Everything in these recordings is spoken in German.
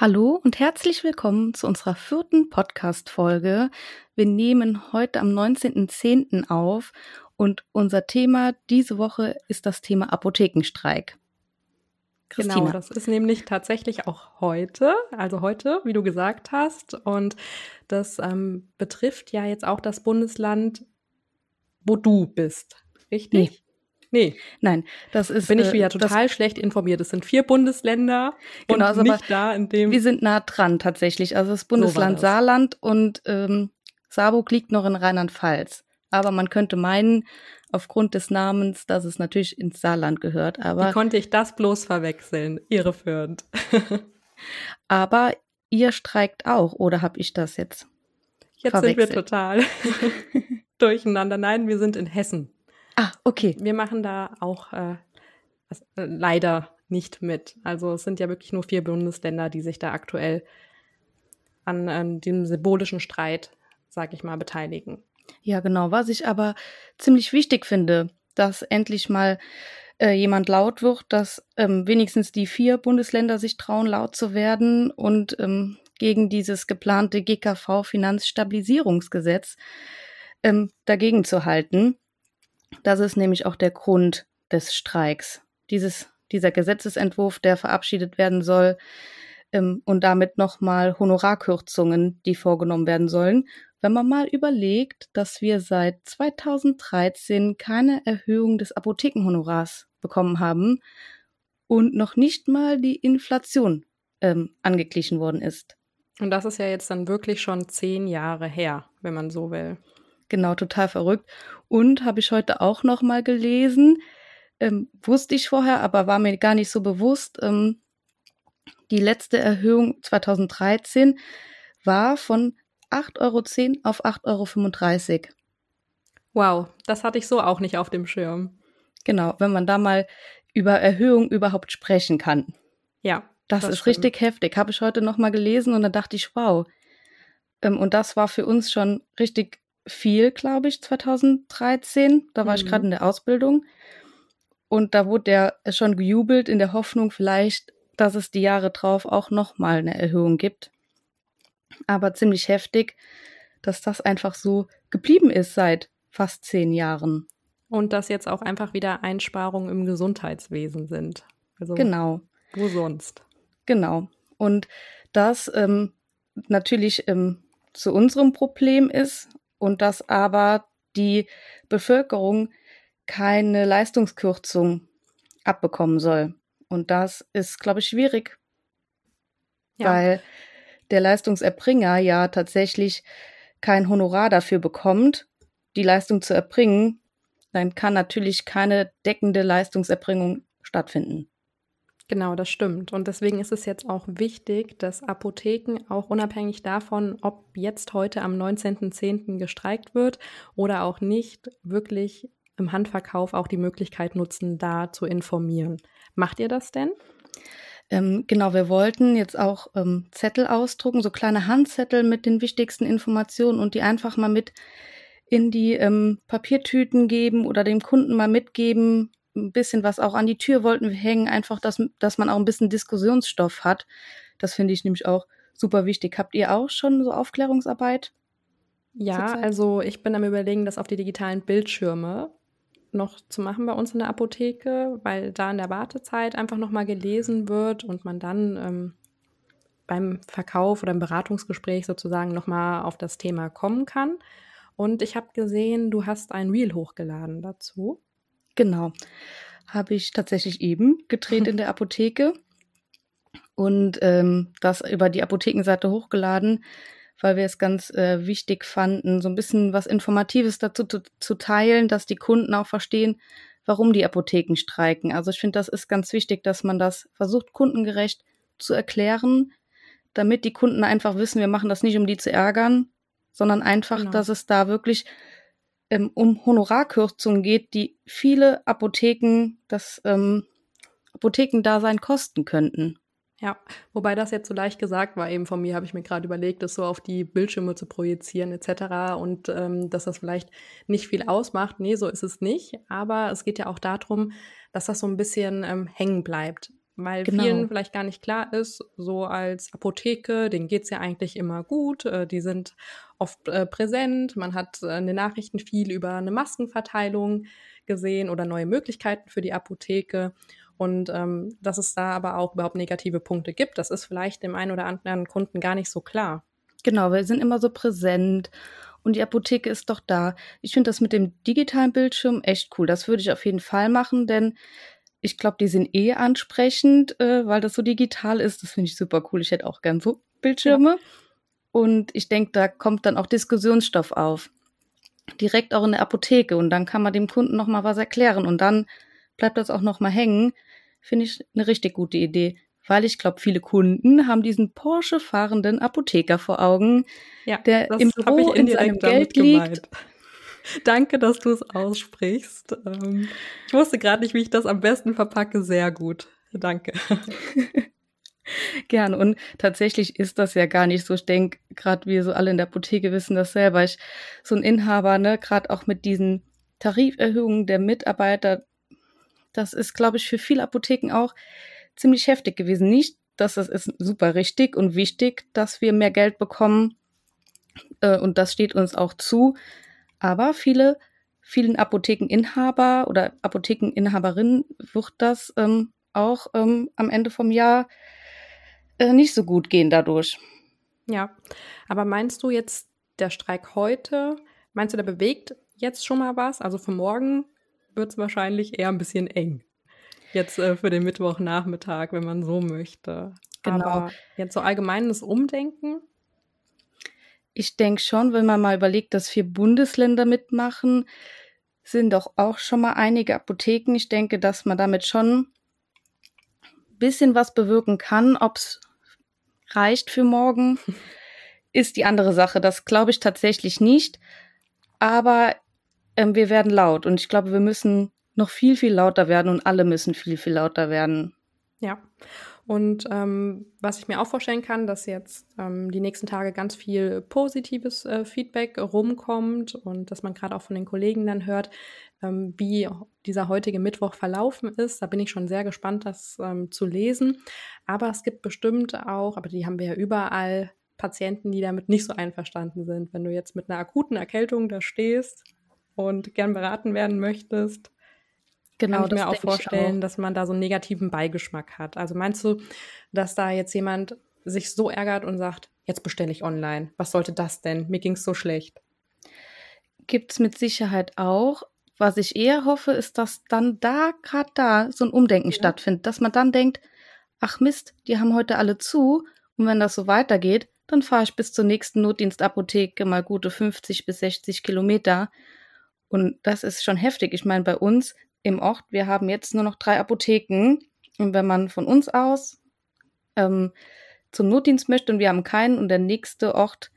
Hallo und herzlich willkommen zu unserer vierten Podcast-Folge. Wir nehmen heute am 19.10. auf und unser Thema diese Woche ist das Thema Apothekenstreik. Christina. Genau, das ist nämlich tatsächlich auch heute, also heute, wie du gesagt hast. Und das ähm, betrifft ja jetzt auch das Bundesland, wo du bist, richtig? Nee. Nee. Nein, das ist. Bin ich äh, wieder total das, schlecht informiert. Es sind vier Bundesländer genau, und also nicht da in dem. Wir sind nah dran tatsächlich. Also das Bundesland so das. Saarland und ähm, Saarburg liegt noch in Rheinland-Pfalz. Aber man könnte meinen, aufgrund des Namens, dass es natürlich ins Saarland gehört. Aber Wie konnte ich das bloß verwechseln? Irreführend. aber ihr streikt auch, oder habe ich das jetzt? Jetzt sind wir total durcheinander. Nein, wir sind in Hessen. Ah, okay. Wir machen da auch äh, äh, leider nicht mit. Also es sind ja wirklich nur vier Bundesländer, die sich da aktuell an, an dem symbolischen Streit, sag ich mal, beteiligen. Ja, genau. Was ich aber ziemlich wichtig finde, dass endlich mal äh, jemand laut wird, dass ähm, wenigstens die vier Bundesländer sich trauen, laut zu werden und ähm, gegen dieses geplante GKV-Finanzstabilisierungsgesetz ähm, dagegen zu halten. Das ist nämlich auch der Grund des Streiks. Dieses, dieser Gesetzesentwurf, der verabschiedet werden soll ähm, und damit nochmal Honorarkürzungen, die vorgenommen werden sollen. Wenn man mal überlegt, dass wir seit 2013 keine Erhöhung des Apothekenhonorars bekommen haben und noch nicht mal die Inflation ähm, angeglichen worden ist. Und das ist ja jetzt dann wirklich schon zehn Jahre her, wenn man so will. Genau, total verrückt. Und habe ich heute auch noch mal gelesen, ähm, wusste ich vorher, aber war mir gar nicht so bewusst. Ähm, die letzte Erhöhung 2013 war von 8,10 Euro auf 8,35 Euro. Wow, das hatte ich so auch nicht auf dem Schirm. Genau, wenn man da mal über Erhöhung überhaupt sprechen kann. Ja. Das, das ist stimmt. richtig heftig. Habe ich heute noch mal gelesen und da dachte ich, wow. Ähm, und das war für uns schon richtig viel, glaube ich, 2013. Da war mhm. ich gerade in der Ausbildung. Und da wurde der schon gejubelt in der Hoffnung vielleicht, dass es die Jahre drauf auch nochmal eine Erhöhung gibt. Aber ziemlich heftig, dass das einfach so geblieben ist seit fast zehn Jahren. Und dass jetzt auch einfach wieder Einsparungen im Gesundheitswesen sind. Also genau. Wo sonst? Genau. Und das ähm, natürlich ähm, zu unserem Problem ist und dass aber die Bevölkerung keine Leistungskürzung abbekommen soll. Und das ist, glaube ich, schwierig, ja. weil der Leistungserbringer ja tatsächlich kein Honorar dafür bekommt, die Leistung zu erbringen, dann kann natürlich keine deckende Leistungserbringung stattfinden. Genau, das stimmt. Und deswegen ist es jetzt auch wichtig, dass Apotheken auch unabhängig davon, ob jetzt heute am 19.10. gestreikt wird oder auch nicht, wirklich im Handverkauf auch die Möglichkeit nutzen, da zu informieren. Macht ihr das denn? Ähm, genau, wir wollten jetzt auch ähm, Zettel ausdrucken, so kleine Handzettel mit den wichtigsten Informationen und die einfach mal mit in die ähm, Papiertüten geben oder dem Kunden mal mitgeben, ein bisschen was auch an die Tür wollten wir hängen, einfach, dass, dass man auch ein bisschen Diskussionsstoff hat. Das finde ich nämlich auch super wichtig. Habt ihr auch schon so Aufklärungsarbeit? Ja, also ich bin am überlegen, das auf die digitalen Bildschirme noch zu machen bei uns in der Apotheke, weil da in der Wartezeit einfach nochmal gelesen wird und man dann ähm, beim Verkauf oder im Beratungsgespräch sozusagen nochmal auf das Thema kommen kann. Und ich habe gesehen, du hast ein Reel hochgeladen dazu. Genau. Habe ich tatsächlich eben gedreht in der Apotheke und ähm, das über die Apothekenseite hochgeladen, weil wir es ganz äh, wichtig fanden, so ein bisschen was Informatives dazu zu, zu teilen, dass die Kunden auch verstehen, warum die Apotheken streiken. Also ich finde, das ist ganz wichtig, dass man das versucht, kundengerecht zu erklären, damit die Kunden einfach wissen, wir machen das nicht, um die zu ärgern, sondern einfach, genau. dass es da wirklich ähm, um Honorarkürzungen geht, die viele Apotheken, das ähm, Apothekendasein kosten könnten. Ja, wobei das jetzt so leicht gesagt war, eben von mir habe ich mir gerade überlegt, das so auf die Bildschirme zu projizieren etc. und ähm, dass das vielleicht nicht viel ausmacht. Nee, so ist es nicht. Aber es geht ja auch darum, dass das so ein bisschen ähm, hängen bleibt. Weil genau. vielen vielleicht gar nicht klar ist, so als Apotheke, denen geht's ja eigentlich immer gut, äh, die sind oft äh, präsent, man hat äh, in den Nachrichten viel über eine Maskenverteilung gesehen oder neue Möglichkeiten für die Apotheke und ähm, dass es da aber auch überhaupt negative Punkte gibt, das ist vielleicht dem einen oder anderen Kunden gar nicht so klar. Genau, wir sind immer so präsent und die Apotheke ist doch da. Ich finde das mit dem digitalen Bildschirm echt cool. Das würde ich auf jeden Fall machen, denn ich glaube, die sind eh ansprechend, äh, weil das so digital ist. Das finde ich super cool. Ich hätte auch gern so Bildschirme. Ja. Und ich denke, da kommt dann auch Diskussionsstoff auf. Direkt auch in der Apotheke. Und dann kann man dem Kunden noch mal was erklären. Und dann bleibt das auch noch mal hängen. Finde ich eine richtig gute Idee. Weil ich glaube, viele Kunden haben diesen Porsche fahrenden Apotheker vor Augen, ja, der im Büro in seinem Geld liegt. Danke, dass du es aussprichst. Ähm, ich wusste gerade nicht, wie ich das am besten verpacke. Sehr gut. Danke. Gerne. Und tatsächlich ist das ja gar nicht so. Ich denke, gerade wir so alle in der Apotheke wissen das selber. Ich, so ein Inhaber, ne, gerade auch mit diesen Tariferhöhungen der Mitarbeiter, das ist, glaube ich, für viele Apotheken auch ziemlich heftig gewesen. Nicht, dass es ist super richtig und wichtig, dass wir mehr Geld bekommen. Äh, und das steht uns auch zu. Aber viele, vielen Apothekeninhaber oder Apothekeninhaberinnen wird das ähm, auch ähm, am Ende vom Jahr äh, nicht so gut gehen dadurch. Ja, aber meinst du jetzt der Streik heute, meinst du, der bewegt jetzt schon mal was? Also für morgen wird es wahrscheinlich eher ein bisschen eng. Jetzt äh, für den Mittwochnachmittag, wenn man so möchte. Genau. Aber jetzt so allgemeines Umdenken ich denke schon, wenn man mal überlegt, dass vier Bundesländer mitmachen, sind doch auch schon mal einige Apotheken. Ich denke, dass man damit schon ein bisschen was bewirken kann. Ob es reicht für morgen, ist die andere Sache. Das glaube ich tatsächlich nicht. Aber ähm, wir werden laut und ich glaube, wir müssen noch viel, viel lauter werden und alle müssen viel, viel lauter werden. Ja. Und ähm, was ich mir auch vorstellen kann, dass jetzt ähm, die nächsten Tage ganz viel positives äh, Feedback rumkommt und dass man gerade auch von den Kollegen dann hört, ähm, wie dieser heutige Mittwoch verlaufen ist. Da bin ich schon sehr gespannt, das ähm, zu lesen. Aber es gibt bestimmt auch, aber die haben wir ja überall, Patienten, die damit nicht so einverstanden sind. Wenn du jetzt mit einer akuten Erkältung da stehst und gern beraten werden möchtest, Genau, kann ich mir auch vorstellen, auch. dass man da so einen negativen Beigeschmack hat. Also meinst du, dass da jetzt jemand sich so ärgert und sagt, jetzt bestelle ich online. Was sollte das denn? Mir ging es so schlecht. Gibt es mit Sicherheit auch. Was ich eher hoffe, ist, dass dann da, gerade da, so ein Umdenken ja. stattfindet, dass man dann denkt, ach Mist, die haben heute alle zu und wenn das so weitergeht, dann fahre ich bis zur nächsten Notdienstapotheke mal gute 50 bis 60 Kilometer. Und das ist schon heftig. Ich meine, bei uns im Ort, wir haben jetzt nur noch drei Apotheken. Und wenn man von uns aus ähm, zum Notdienst möchte und wir haben keinen und der nächste Ort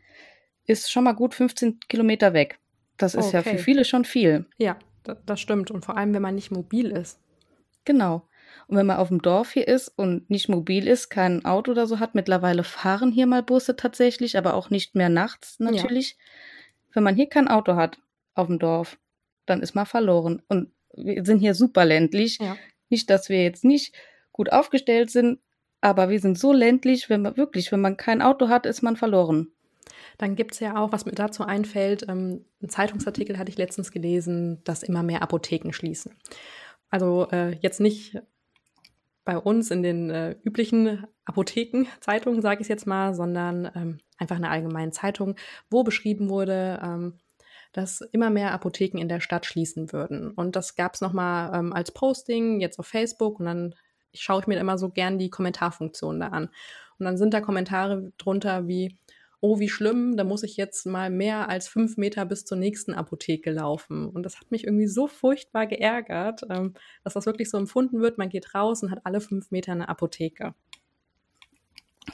ist schon mal gut 15 Kilometer weg. Das ist okay. ja für viele schon viel. Ja, das stimmt. Und vor allem, wenn man nicht mobil ist. Genau. Und wenn man auf dem Dorf hier ist und nicht mobil ist, kein Auto oder so hat, mittlerweile fahren hier mal Busse tatsächlich, aber auch nicht mehr nachts natürlich. Ja. Wenn man hier kein Auto hat auf dem Dorf, dann ist man verloren. Und wir sind hier super ländlich. Ja. Nicht, dass wir jetzt nicht gut aufgestellt sind, aber wir sind so ländlich, wenn man wirklich, wenn man kein Auto hat, ist man verloren. Dann gibt es ja auch, was mir dazu einfällt, ähm, ein Zeitungsartikel hatte ich letztens gelesen, dass immer mehr Apotheken schließen. Also äh, jetzt nicht bei uns in den äh, üblichen Apothekenzeitungen, sage ich jetzt mal, sondern ähm, einfach eine allgemeine Zeitung, wo beschrieben wurde, ähm, dass immer mehr Apotheken in der Stadt schließen würden. Und das gab es nochmal ähm, als Posting, jetzt auf Facebook und dann schaue ich mir immer so gern die Kommentarfunktion da an. Und dann sind da Kommentare drunter wie, oh, wie schlimm, da muss ich jetzt mal mehr als fünf Meter bis zur nächsten Apotheke laufen. Und das hat mich irgendwie so furchtbar geärgert, ähm, dass das wirklich so empfunden wird, man geht raus und hat alle fünf Meter eine Apotheke.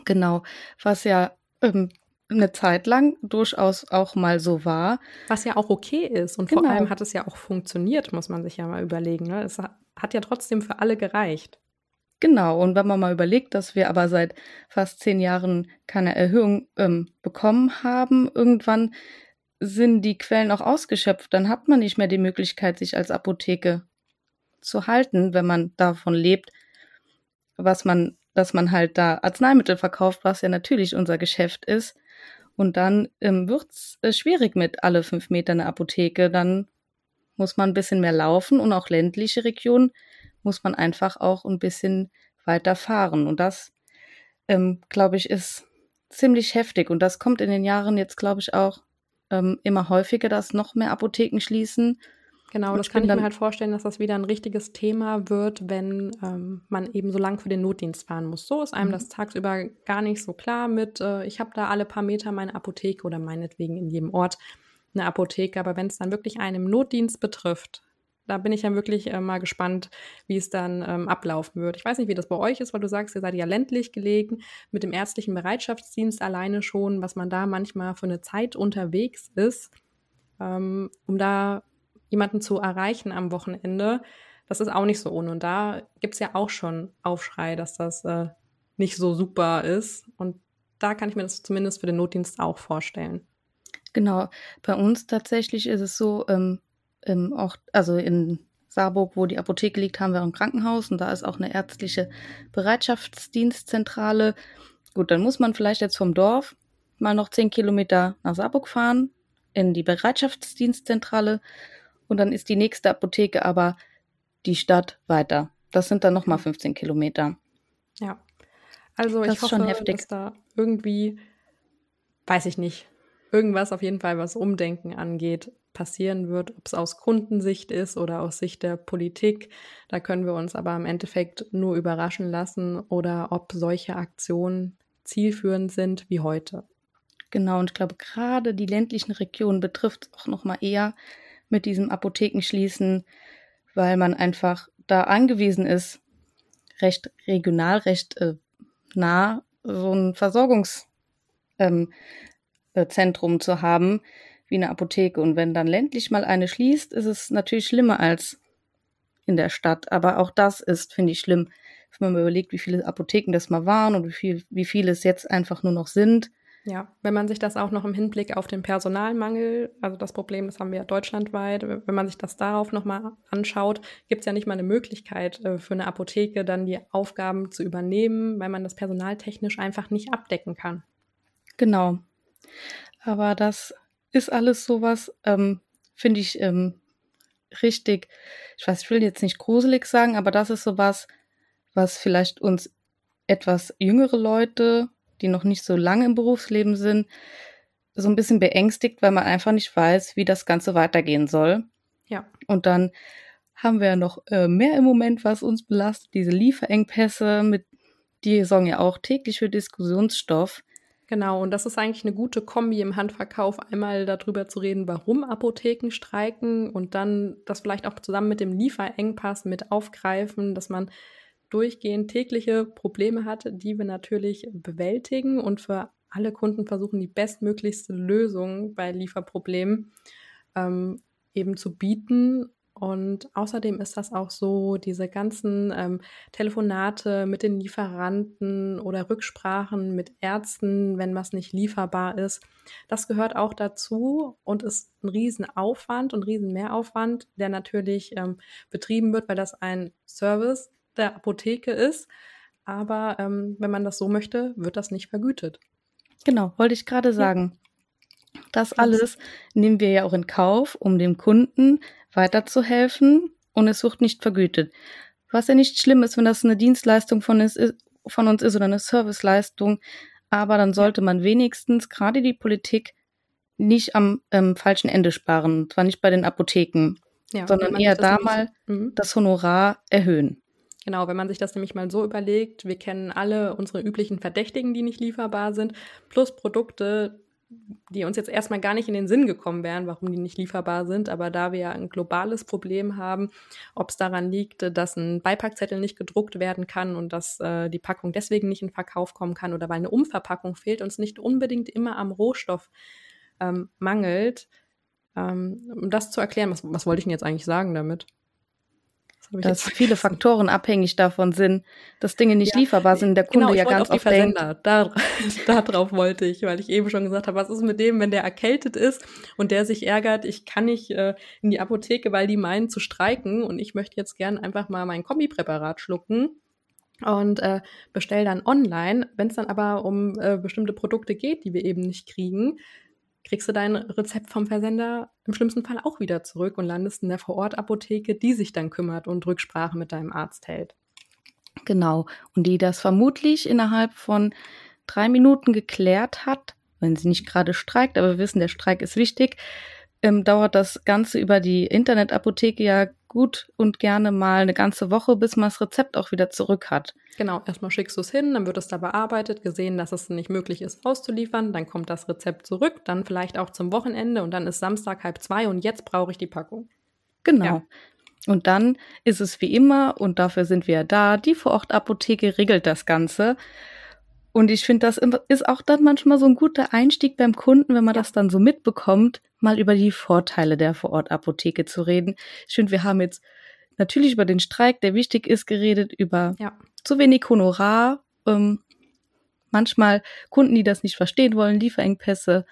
Genau, was ja ähm, eine Zeit lang durchaus auch mal so war. Was ja auch okay ist. Und genau. vor allem hat es ja auch funktioniert, muss man sich ja mal überlegen. Ne? Es hat ja trotzdem für alle gereicht. Genau, und wenn man mal überlegt, dass wir aber seit fast zehn Jahren keine Erhöhung ähm, bekommen haben, irgendwann sind die Quellen auch ausgeschöpft, dann hat man nicht mehr die Möglichkeit, sich als Apotheke zu halten, wenn man davon lebt. was man, dass man halt da Arzneimittel verkauft, was ja natürlich unser Geschäft ist. Und dann ähm, wird's äh, schwierig mit alle fünf Meter eine Apotheke. Dann muss man ein bisschen mehr laufen und auch ländliche Regionen muss man einfach auch ein bisschen weiter fahren. Und das, ähm, glaube ich, ist ziemlich heftig. Und das kommt in den Jahren jetzt, glaube ich, auch ähm, immer häufiger, dass noch mehr Apotheken schließen. Genau, das kann ich mir halt vorstellen, dass das wieder ein richtiges Thema wird, wenn ähm, man eben so lang für den Notdienst fahren muss. So ist einem mhm. das tagsüber gar nicht so klar mit, äh, ich habe da alle paar Meter meine Apotheke oder meinetwegen in jedem Ort eine Apotheke. Aber wenn es dann wirklich einen Notdienst betrifft, da bin ich ja wirklich äh, mal gespannt, wie es dann ähm, ablaufen wird. Ich weiß nicht, wie das bei euch ist, weil du sagst, ihr seid ja ländlich gelegen mit dem ärztlichen Bereitschaftsdienst alleine schon, was man da manchmal für eine Zeit unterwegs ist, ähm, um da jemanden zu erreichen am Wochenende. Das ist auch nicht so ohne. Und da gibt es ja auch schon Aufschrei, dass das äh, nicht so super ist. Und da kann ich mir das zumindest für den Notdienst auch vorstellen. Genau. Bei uns tatsächlich ist es so, ähm, ähm, auch, also in Saarburg, wo die Apotheke liegt, haben wir ein Krankenhaus und da ist auch eine ärztliche Bereitschaftsdienstzentrale. Gut, dann muss man vielleicht jetzt vom Dorf mal noch zehn Kilometer nach Saarburg fahren, in die Bereitschaftsdienstzentrale und dann ist die nächste Apotheke aber die Stadt weiter. Das sind dann nochmal 15 Kilometer. Ja. Also ich hoffe, dass da irgendwie, weiß ich nicht, irgendwas auf jeden Fall, was Umdenken angeht, passieren wird, ob es aus Kundensicht ist oder aus Sicht der Politik. Da können wir uns aber im Endeffekt nur überraschen lassen oder ob solche Aktionen zielführend sind wie heute. Genau, und ich glaube, gerade die ländlichen Regionen betrifft es auch noch mal eher mit diesem Apothekenschließen, weil man einfach da angewiesen ist, recht regional, recht äh, nah so ein Versorgungszentrum ähm, äh, zu haben, wie eine Apotheke. Und wenn dann ländlich mal eine schließt, ist es natürlich schlimmer als in der Stadt. Aber auch das ist, finde ich, schlimm, wenn man überlegt, wie viele Apotheken das mal waren und wie, viel, wie viele es jetzt einfach nur noch sind. Ja, wenn man sich das auch noch im Hinblick auf den Personalmangel, also das Problem, das haben wir ja deutschlandweit, wenn man sich das darauf nochmal anschaut, gibt es ja nicht mal eine Möglichkeit äh, für eine Apotheke dann die Aufgaben zu übernehmen, weil man das personaltechnisch einfach nicht abdecken kann. Genau. Aber das ist alles sowas, ähm, finde ich ähm, richtig, ich weiß, ich will jetzt nicht gruselig sagen, aber das ist sowas, was vielleicht uns etwas jüngere Leute, die noch nicht so lange im Berufsleben sind, so ein bisschen beängstigt, weil man einfach nicht weiß, wie das Ganze weitergehen soll. Ja. Und dann haben wir ja noch äh, mehr im Moment, was uns belastet, diese Lieferengpässe, mit die sorgen ja auch täglich für Diskussionsstoff. Genau, und das ist eigentlich eine gute Kombi im Handverkauf, einmal darüber zu reden, warum Apotheken streiken und dann das vielleicht auch zusammen mit dem Lieferengpass mit aufgreifen, dass man durchgehend tägliche Probleme hat, die wir natürlich bewältigen und für alle Kunden versuchen, die bestmöglichste Lösung bei Lieferproblemen ähm, eben zu bieten. Und außerdem ist das auch so, diese ganzen ähm, Telefonate mit den Lieferanten oder Rücksprachen mit Ärzten, wenn was nicht lieferbar ist, das gehört auch dazu und ist ein Riesenaufwand und Riesenmehraufwand, der natürlich ähm, betrieben wird, weil das ein Service der Apotheke ist. Aber ähm, wenn man das so möchte, wird das nicht vergütet. Genau, wollte ich gerade sagen. Ja. Das alles nehmen wir ja auch in Kauf, um dem Kunden weiterzuhelfen und es wird nicht vergütet. Was ja nicht schlimm ist, wenn das eine Dienstleistung von, ist, von uns ist oder eine Serviceleistung, aber dann sollte man wenigstens gerade die Politik nicht am ähm, falschen Ende sparen, und zwar nicht bei den Apotheken, ja, sondern eher da mal mhm. das Honorar erhöhen. Genau, wenn man sich das nämlich mal so überlegt, wir kennen alle unsere üblichen Verdächtigen, die nicht lieferbar sind, plus Produkte, die uns jetzt erstmal gar nicht in den Sinn gekommen wären, warum die nicht lieferbar sind. Aber da wir ja ein globales Problem haben, ob es daran liegt, dass ein Beipackzettel nicht gedruckt werden kann und dass äh, die Packung deswegen nicht in Verkauf kommen kann oder weil eine Umverpackung fehlt und es nicht unbedingt immer am Rohstoff ähm, mangelt. Ähm, um das zu erklären, was, was wollte ich denn jetzt eigentlich sagen damit? Dass viele Faktoren abhängig davon sind, dass Dinge nicht ja, lieferbar sind, der Kunde genau, ja ganz oft denkt. Da, darauf wollte ich, weil ich eben schon gesagt habe, was ist mit dem, wenn der erkältet ist und der sich ärgert, ich kann nicht äh, in die Apotheke, weil die meinen zu streiken und ich möchte jetzt gern einfach mal mein Kombipräparat schlucken. und äh, bestell dann online. Wenn es dann aber um äh, bestimmte Produkte geht, die wir eben nicht kriegen, kriegst du dein Rezept vom Versender im schlimmsten Fall auch wieder zurück und landest in der Vorortapotheke, die sich dann kümmert und Rücksprache mit deinem Arzt hält. Genau. Und die das vermutlich innerhalb von drei Minuten geklärt hat, wenn sie nicht gerade streikt, aber wir wissen, der Streik ist wichtig, ähm, dauert das Ganze über die Internetapotheke ja gut und gerne mal eine ganze Woche, bis man das Rezept auch wieder zurück hat. Genau, erstmal schickst du es hin, dann wird es da bearbeitet, gesehen, dass es nicht möglich ist, auszuliefern, dann kommt das Rezept zurück, dann vielleicht auch zum Wochenende und dann ist Samstag halb zwei und jetzt brauche ich die Packung. Genau. Ja. Und dann ist es wie immer, und dafür sind wir ja da, die Vorortapotheke regelt das Ganze. Und ich finde, das ist auch dann manchmal so ein guter Einstieg beim Kunden, wenn man das dann so mitbekommt, mal über die Vorteile der Vorortapotheke zu reden. Ich finde, wir haben jetzt natürlich über den Streik, der wichtig ist, geredet, über ja. zu wenig Honorar, ähm, manchmal Kunden, die das nicht verstehen wollen, Lieferengpässe.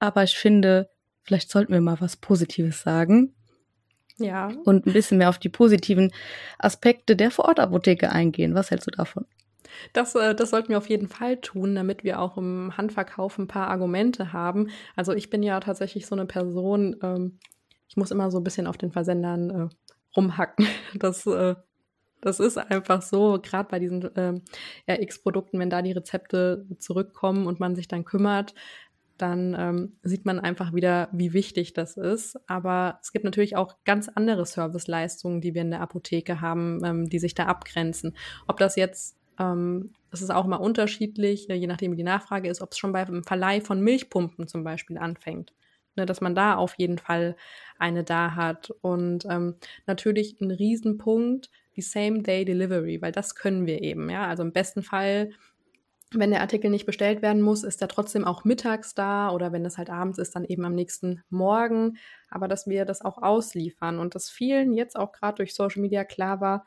Aber ich finde, vielleicht sollten wir mal was Positives sagen. Ja. Und ein bisschen mehr auf die positiven Aspekte der Vorortapotheke eingehen. Was hältst du davon? Das, äh, das sollten wir auf jeden Fall tun, damit wir auch im Handverkauf ein paar Argumente haben. Also ich bin ja tatsächlich so eine Person, ähm, ich muss immer so ein bisschen auf den Versendern äh, rumhacken. Das, äh, das ist einfach so, gerade bei diesen äh, RX-Produkten, wenn da die Rezepte zurückkommen und man sich dann kümmert, dann ähm, sieht man einfach wieder, wie wichtig das ist. Aber es gibt natürlich auch ganz andere Serviceleistungen, die wir in der Apotheke haben, ähm, die sich da abgrenzen. Ob das jetzt das ist auch mal unterschiedlich, je nachdem wie die Nachfrage ist, ob es schon beim Verleih von Milchpumpen zum Beispiel anfängt. Ne, dass man da auf jeden Fall eine da hat. Und ähm, natürlich ein Riesenpunkt, die Same-Day-Delivery, weil das können wir eben, ja. Also im besten Fall, wenn der Artikel nicht bestellt werden muss, ist er trotzdem auch mittags da oder wenn es halt abends ist, dann eben am nächsten Morgen. Aber dass wir das auch ausliefern und dass vielen jetzt auch gerade durch Social Media klar war,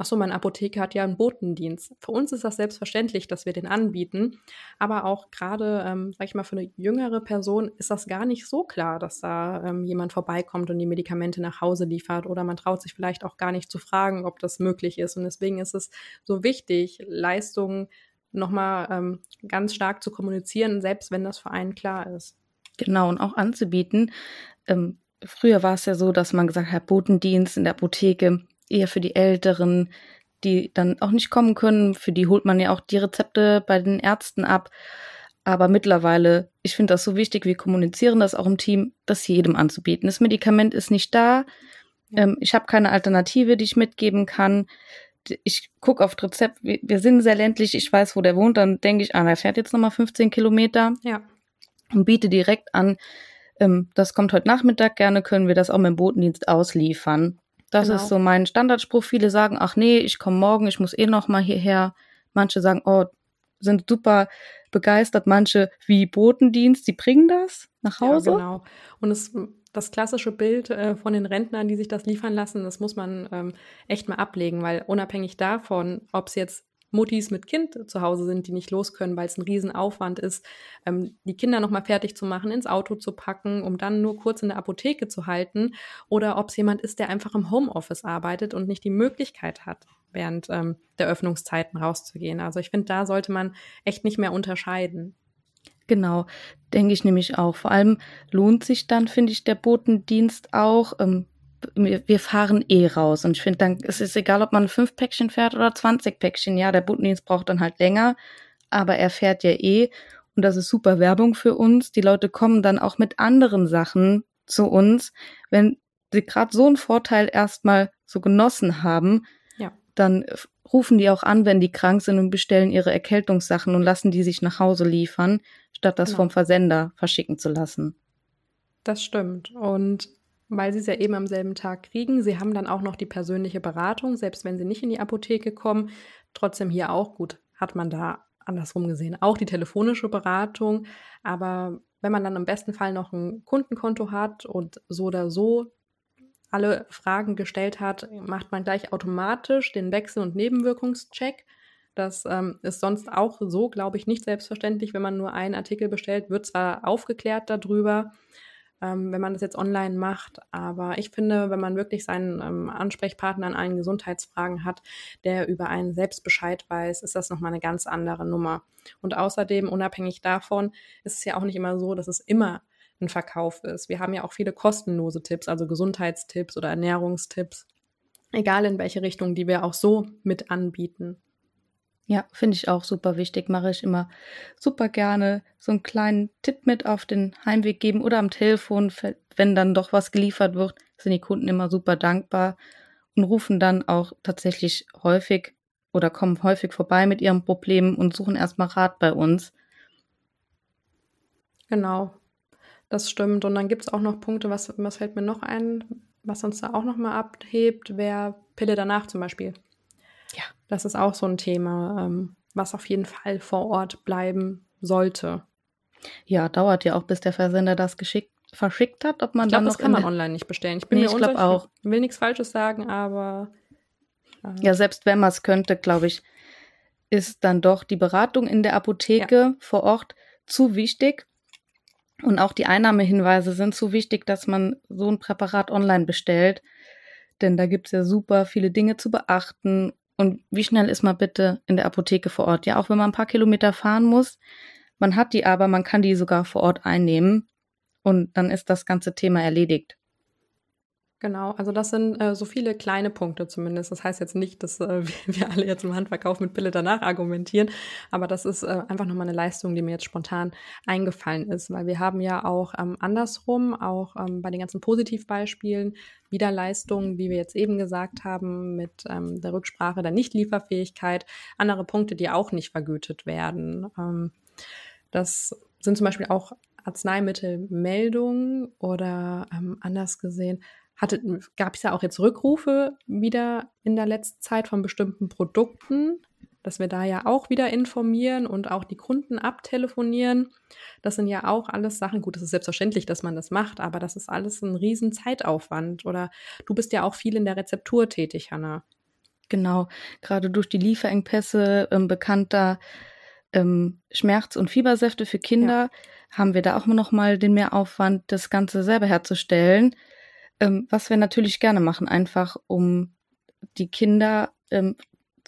ach so, meine Apotheke hat ja einen Botendienst. Für uns ist das selbstverständlich, dass wir den anbieten. Aber auch gerade, ähm, sag ich mal, für eine jüngere Person ist das gar nicht so klar, dass da ähm, jemand vorbeikommt und die Medikamente nach Hause liefert. Oder man traut sich vielleicht auch gar nicht zu fragen, ob das möglich ist. Und deswegen ist es so wichtig, Leistungen nochmal ähm, ganz stark zu kommunizieren, selbst wenn das für einen klar ist. Genau, und auch anzubieten. Ähm, früher war es ja so, dass man gesagt hat, Botendienst in der Apotheke, eher für die Älteren, die dann auch nicht kommen können. Für die holt man ja auch die Rezepte bei den Ärzten ab. Aber mittlerweile, ich finde das so wichtig, wir kommunizieren das auch im Team, das jedem anzubieten. Das Medikament ist nicht da. Ähm, ich habe keine Alternative, die ich mitgeben kann. Ich gucke auf das Rezept, wir, wir, sind sehr ländlich, ich weiß, wo der wohnt, dann denke ich, ah, der fährt jetzt nochmal 15 Kilometer. Ja. Und biete direkt an, ähm, das kommt heute Nachmittag, gerne können wir das auch mit dem Botendienst ausliefern. Das genau. ist so mein Standardspruch. Viele sagen, ach nee, ich komme morgen, ich muss eh noch mal hierher. Manche sagen, oh, sind super begeistert. Manche wie Botendienst, die bringen das nach Hause. Ja, genau. Und es, das klassische Bild äh, von den Rentnern, die sich das liefern lassen, das muss man ähm, echt mal ablegen, weil unabhängig davon, ob es jetzt Muttis mit Kind zu Hause sind, die nicht los können, weil es ein Riesenaufwand ist, ähm, die Kinder nochmal fertig zu machen, ins Auto zu packen, um dann nur kurz in der Apotheke zu halten, oder ob es jemand ist, der einfach im Homeoffice arbeitet und nicht die Möglichkeit hat, während ähm, der Öffnungszeiten rauszugehen. Also ich finde, da sollte man echt nicht mehr unterscheiden. Genau, denke ich nämlich auch. Vor allem lohnt sich dann, finde ich, der Botendienst auch. Ähm, wir fahren eh raus. Und ich finde dann, es ist egal, ob man fünf Päckchen fährt oder 20 Päckchen. Ja, der Botendienst braucht dann halt länger, aber er fährt ja eh. Und das ist super Werbung für uns. Die Leute kommen dann auch mit anderen Sachen zu uns. Wenn sie gerade so einen Vorteil erstmal so genossen haben, ja. dann rufen die auch an, wenn die krank sind und bestellen ihre Erkältungssachen und lassen die sich nach Hause liefern, statt das genau. vom Versender verschicken zu lassen. Das stimmt. Und weil sie es ja eben am selben Tag kriegen. Sie haben dann auch noch die persönliche Beratung, selbst wenn sie nicht in die Apotheke kommen. Trotzdem hier auch gut, hat man da andersrum gesehen. Auch die telefonische Beratung. Aber wenn man dann im besten Fall noch ein Kundenkonto hat und so oder so alle Fragen gestellt hat, macht man gleich automatisch den Wechsel- und Nebenwirkungscheck. Das ähm, ist sonst auch so, glaube ich, nicht selbstverständlich. Wenn man nur einen Artikel bestellt, wird zwar aufgeklärt darüber, ähm, wenn man das jetzt online macht. Aber ich finde, wenn man wirklich seinen ähm, Ansprechpartner an allen Gesundheitsfragen hat, der über einen selbst Bescheid weiß, ist das nochmal eine ganz andere Nummer. Und außerdem, unabhängig davon, ist es ja auch nicht immer so, dass es immer ein Verkauf ist. Wir haben ja auch viele kostenlose Tipps, also Gesundheitstipps oder Ernährungstipps, egal in welche Richtung, die wir auch so mit anbieten. Ja, finde ich auch super wichtig. Mache ich immer super gerne. So einen kleinen Tipp mit auf den Heimweg geben oder am Telefon, wenn dann doch was geliefert wird, sind die Kunden immer super dankbar und rufen dann auch tatsächlich häufig oder kommen häufig vorbei mit ihren Problemen und suchen erstmal Rat bei uns. Genau, das stimmt. Und dann gibt es auch noch Punkte, was, was fällt mir noch ein, was uns da auch nochmal abhebt, wäre Pille danach zum Beispiel. Ja. Das ist auch so ein Thema, ähm, was auf jeden Fall vor Ort bleiben sollte. Ja, dauert ja auch, bis der Versender das geschickt, verschickt hat, ob man ich glaub, dann noch das kann man online nicht bestellen. Ich bin nee, mir ich glaube auch. Ich will nichts Falsches sagen, aber äh, ja, selbst wenn man es könnte, glaube ich, ist dann doch die Beratung in der Apotheke ja. vor Ort zu wichtig. Und auch die Einnahmehinweise sind zu wichtig, dass man so ein Präparat online bestellt. Denn da gibt es ja super viele Dinge zu beachten und wie schnell ist man bitte in der Apotheke vor Ort? Ja, auch wenn man ein paar Kilometer fahren muss. Man hat die aber, man kann die sogar vor Ort einnehmen. Und dann ist das ganze Thema erledigt. Genau, also das sind äh, so viele kleine Punkte zumindest. Das heißt jetzt nicht, dass äh, wir alle jetzt im Handverkauf mit Pille danach argumentieren, aber das ist äh, einfach nochmal eine Leistung, die mir jetzt spontan eingefallen ist, weil wir haben ja auch ähm, andersrum, auch ähm, bei den ganzen Positivbeispielen, wieder Leistungen, wie wir jetzt eben gesagt haben, mit ähm, der Rücksprache der Nichtlieferfähigkeit, andere Punkte, die auch nicht vergütet werden. Ähm, das sind zum Beispiel auch Arzneimittelmeldungen oder ähm, anders gesehen gab es ja auch jetzt Rückrufe wieder in der letzten Zeit von bestimmten Produkten, dass wir da ja auch wieder informieren und auch die Kunden abtelefonieren. Das sind ja auch alles Sachen, gut, es ist selbstverständlich, dass man das macht, aber das ist alles ein riesen Zeitaufwand. Oder du bist ja auch viel in der Rezeptur tätig, Hanna. Genau, gerade durch die Lieferengpässe ähm, bekannter ähm, Schmerz- und Fiebersäfte für Kinder ja. haben wir da auch noch mal den Mehraufwand, das Ganze selber herzustellen. Ähm, was wir natürlich gerne machen, einfach um die Kinder ähm,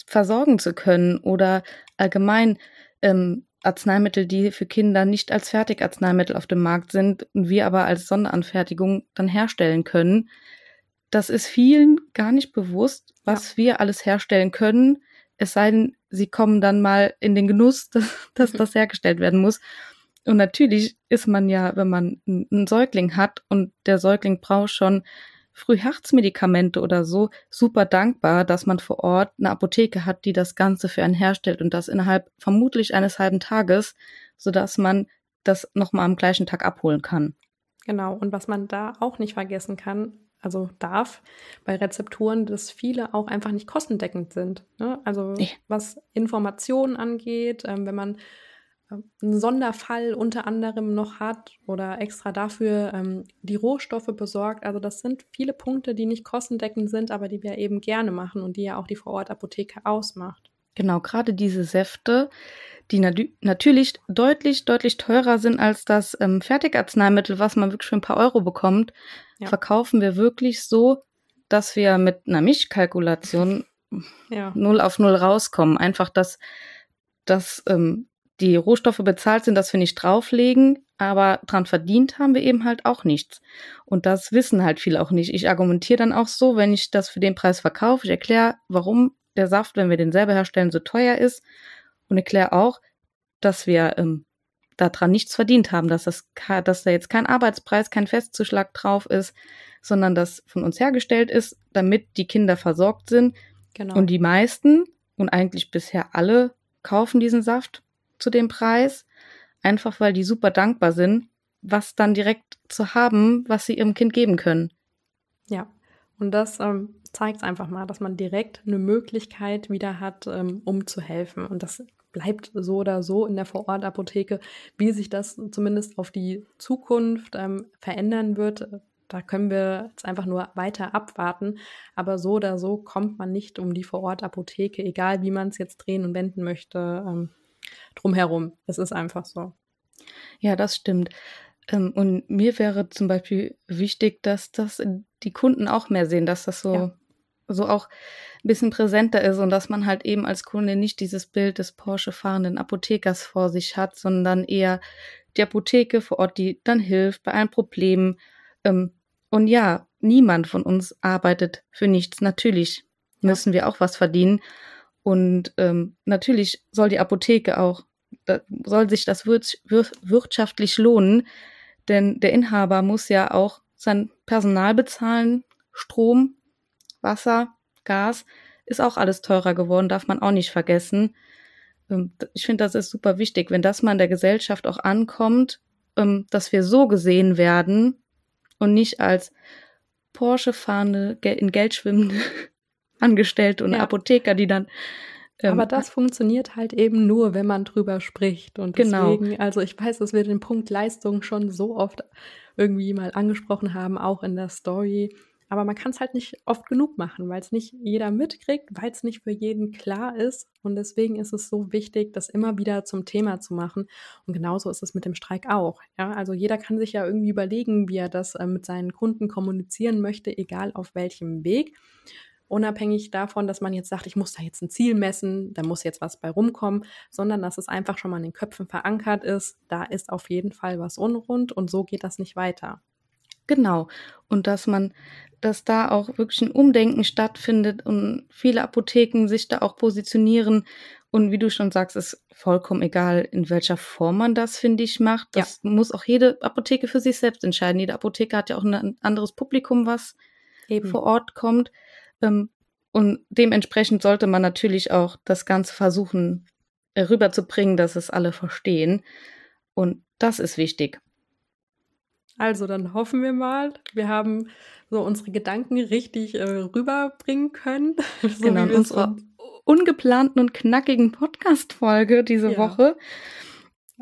versorgen zu können oder allgemein ähm, Arzneimittel, die für Kinder nicht als Fertigarzneimittel auf dem Markt sind und wir aber als Sonderanfertigung dann herstellen können. Das ist vielen gar nicht bewusst, was ja. wir alles herstellen können, es sei denn, sie kommen dann mal in den Genuss, dass, dass das hergestellt werden muss. Und natürlich ist man ja, wenn man einen Säugling hat und der Säugling braucht schon Frühherzmedikamente oder so, super dankbar, dass man vor Ort eine Apotheke hat, die das Ganze für einen herstellt und das innerhalb vermutlich eines halben Tages, sodass man das nochmal am gleichen Tag abholen kann. Genau. Und was man da auch nicht vergessen kann, also darf bei Rezepturen, dass viele auch einfach nicht kostendeckend sind. Ne? Also nee. was Informationen angeht, ähm, wenn man einen Sonderfall unter anderem noch hat oder extra dafür ähm, die Rohstoffe besorgt. Also das sind viele Punkte, die nicht kostendeckend sind, aber die wir eben gerne machen und die ja auch die Vorortapotheke ausmacht. Genau, gerade diese Säfte, die nat natürlich deutlich, deutlich teurer sind als das ähm, Fertigarzneimittel, was man wirklich für ein paar Euro bekommt, ja. verkaufen wir wirklich so, dass wir mit einer Mischkalkulation ja. null auf null rauskommen. Einfach, dass, dass ähm, die Rohstoffe bezahlt sind, dass wir nicht drauflegen, aber dran verdient haben wir eben halt auch nichts. Und das wissen halt viele auch nicht. Ich argumentiere dann auch so, wenn ich das für den Preis verkaufe, ich erkläre, warum der Saft, wenn wir den selber herstellen, so teuer ist und erkläre auch, dass wir ähm, daran nichts verdient haben, dass, das, dass da jetzt kein Arbeitspreis, kein Festzuschlag drauf ist, sondern das von uns hergestellt ist, damit die Kinder versorgt sind. Genau. Und die meisten und eigentlich bisher alle kaufen diesen Saft, zu dem Preis, einfach weil die super dankbar sind, was dann direkt zu haben, was sie ihrem Kind geben können. Ja, und das ähm, zeigt einfach mal, dass man direkt eine Möglichkeit wieder hat, ähm, um zu helfen. Und das bleibt so oder so in der Vorortapotheke. Wie sich das zumindest auf die Zukunft ähm, verändern wird, da können wir jetzt einfach nur weiter abwarten. Aber so oder so kommt man nicht um die Vorortapotheke, egal wie man es jetzt drehen und wenden möchte, ähm, drumherum. Es ist einfach so. Ja, das stimmt. Ähm, und mir wäre zum Beispiel wichtig, dass das die Kunden auch mehr sehen, dass das so, ja. so auch ein bisschen präsenter ist und dass man halt eben als Kunde nicht dieses Bild des Porsche fahrenden Apothekers vor sich hat, sondern eher die Apotheke vor Ort, die dann hilft bei einem Problem. Ähm, und ja, niemand von uns arbeitet für nichts. Natürlich müssen wir auch was verdienen. Und ähm, natürlich soll die Apotheke auch, soll sich das wirtschaftlich lohnen, denn der Inhaber muss ja auch sein Personal bezahlen, Strom, Wasser, Gas, ist auch alles teurer geworden, darf man auch nicht vergessen. Ähm, ich finde, das ist super wichtig, wenn das mal in der Gesellschaft auch ankommt, ähm, dass wir so gesehen werden und nicht als Porsche fahrende, in Geld schwimmende Angestellte und ja. Apotheker, die dann ähm, Aber das funktioniert halt eben nur, wenn man drüber spricht. Und genau. deswegen, also ich weiß, dass wir den Punkt Leistung schon so oft irgendwie mal angesprochen haben, auch in der Story. Aber man kann es halt nicht oft genug machen, weil es nicht jeder mitkriegt, weil es nicht für jeden klar ist. Und deswegen ist es so wichtig, das immer wieder zum Thema zu machen. Und genauso ist es mit dem Streik auch. Ja, also jeder kann sich ja irgendwie überlegen, wie er das äh, mit seinen Kunden kommunizieren möchte, egal auf welchem Weg unabhängig davon, dass man jetzt sagt, ich muss da jetzt ein Ziel messen, da muss jetzt was bei rumkommen, sondern dass es einfach schon mal in den Köpfen verankert ist, da ist auf jeden Fall was unrund und so geht das nicht weiter. Genau. Und dass man, dass da auch wirklich ein Umdenken stattfindet und viele Apotheken sich da auch positionieren. Und wie du schon sagst, ist vollkommen egal, in welcher Form man das, finde ich, macht. Das ja. muss auch jede Apotheke für sich selbst entscheiden. Jede Apotheke hat ja auch ein anderes Publikum, was Eben. vor Ort kommt. Ähm, und dementsprechend sollte man natürlich auch das Ganze versuchen äh, rüberzubringen, dass es alle verstehen. Und das ist wichtig. Also dann hoffen wir mal, wir haben so unsere Gedanken richtig äh, rüberbringen können. so genau, in unserer ungeplanten und knackigen Podcast-Folge diese ja. Woche.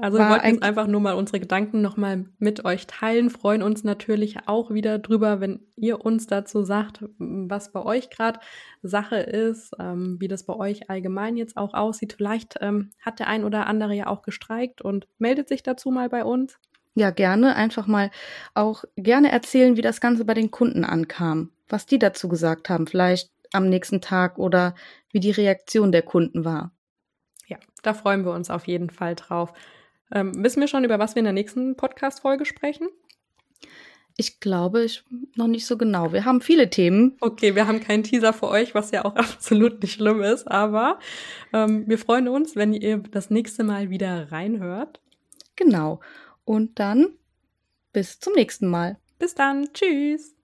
Also wir wollten jetzt einfach nur mal unsere Gedanken nochmal mit euch teilen, freuen uns natürlich auch wieder drüber, wenn ihr uns dazu sagt, was bei euch gerade Sache ist, ähm, wie das bei euch allgemein jetzt auch aussieht. Vielleicht ähm, hat der ein oder andere ja auch gestreikt und meldet sich dazu mal bei uns. Ja, gerne. Einfach mal auch gerne erzählen, wie das Ganze bei den Kunden ankam, was die dazu gesagt haben, vielleicht am nächsten Tag oder wie die Reaktion der Kunden war. Ja, da freuen wir uns auf jeden Fall drauf. Ähm, wissen wir schon, über was wir in der nächsten Podcast-Folge sprechen? Ich glaube, ich noch nicht so genau. Wir haben viele Themen. Okay, wir haben keinen Teaser für euch, was ja auch absolut nicht schlimm ist, aber ähm, wir freuen uns, wenn ihr das nächste Mal wieder reinhört. Genau. Und dann bis zum nächsten Mal. Bis dann. Tschüss.